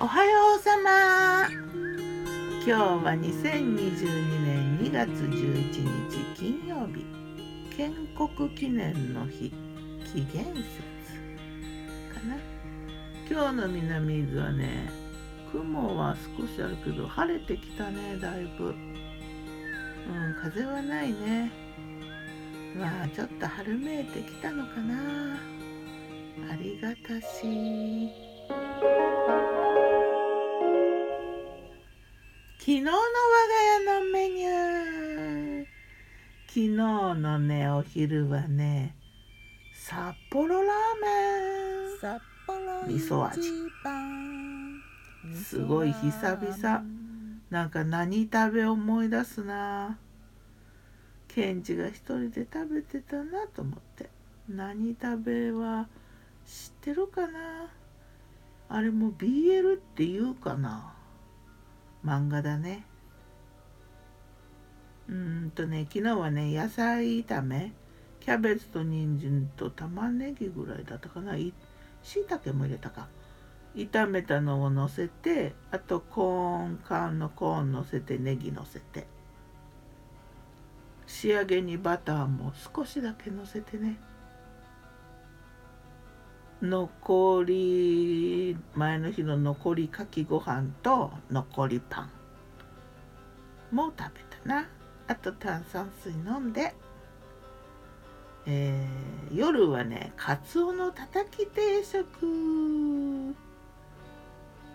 おはようさま。今日は2022年2月11日金曜日建国記念の日。紀元節かな。今日の南伊豆はね雲は少しあるけど晴れてきたねだいぶ。うん風はないね。まあちょっと春めいてきたのかな。ありがたし。昨日の我が家のメニュー。昨日のねお昼はね札幌ラーメン。札幌味噌味すごい久々。なんか何食べ思い出すな。ケンジが一人で食べてたなと思って。何食べは知ってるかな。あれも BL って言うかな漫画だね。うんとね昨日はね野菜炒めキャベツと人参と玉ねぎぐらいだったかな。しいたけも入れたか。炒めたのをのせてあとコーン缶のコーンのせてネギのせて。仕上げにバターも少しだけのせてね。残り前の日の残りかきご飯と残りパンも食べたな。あと炭酸水飲んで、えー夜はねかつおのたたき定食。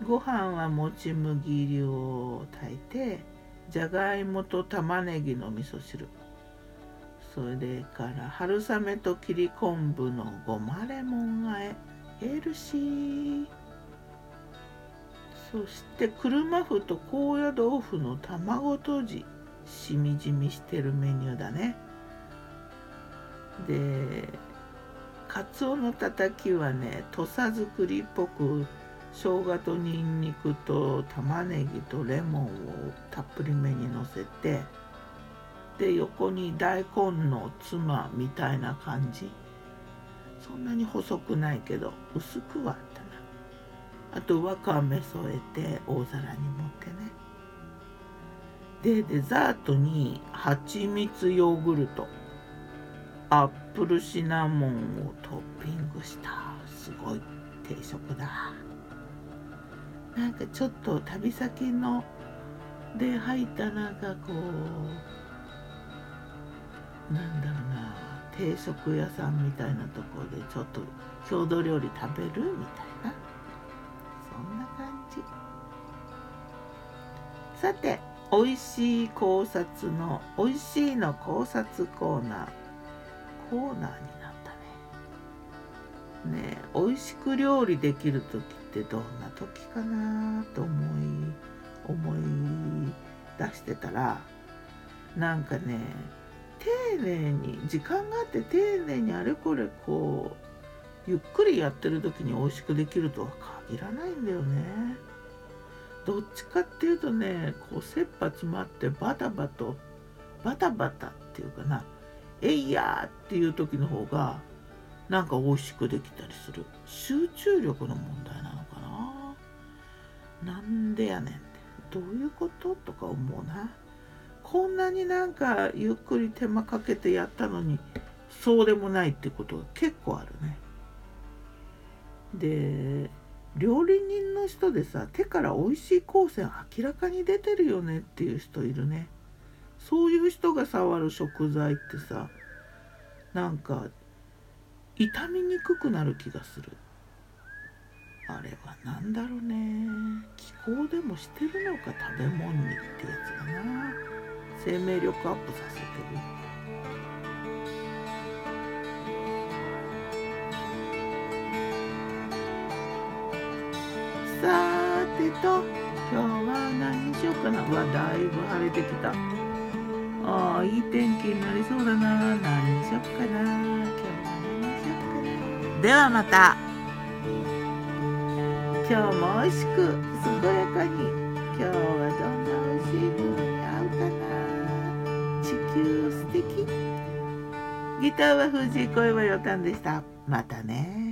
ご飯はもち麦を炊いてじゃがいもと玉ねぎの味噌汁。それから春雨と切り昆布のごまレモンあえヘルシー。そして車麩と高野豆腐の卵とじしみじみしてるメニューだね。でかつおのたたきはね土佐作りっぽく生姜とにんにくと玉ねぎとレモンをたっぷりめにのせてで横に大根のつまみたいな感じ。そんなに細くないけど薄くはあったな。あとわかめ添えて大皿に盛ってね。でデザートに蜂蜜ヨーグルト。アップルシナモンをトッピングした。すごい定食だ。なんかちょっと旅先ので入ったなんかこうなんだろうな定食屋さんみたいなところでちょっと郷土料理食べるみたいな。そんな感じ。さて美味しい考察の美味しいの考察コーナー。コーナーになったね。ねえ美味しく料理できる時ってどんな時かなと思い思い出してたらなんかね丁寧に時間があって丁寧にあれこれこうゆっくりやってる時に美味しくできるとは限らないんだよね。どっちかっていうとねこう切羽詰まってバタバタバタバタっていうかな「えいや!」っていう時の方がなんか美味しくできたりする集中力の問題なのかななんでやねんってどういうこと？とか思うなこんなになんかゆっくり手間かけてやったのにそうでもないってことが結構あるね。で料理人の人でさ手から美味しい光線明らかに出てるよねっていう人いるね。そういう人が触る食材ってさなんか傷みにくくなる気がする。あれは何だろうね。気候でもしてるのか食べ物にってやつだな。生命力アップさせてる。さーてと今日は何にしようかな。うわだいぶ晴れてきた。ああいい天気になりそうだな。何にしよっかな。今日は何にしよっかな。ではまた。今日も美味しく健やかに。今日はどんなギターは藤井声はよたんでした。またね。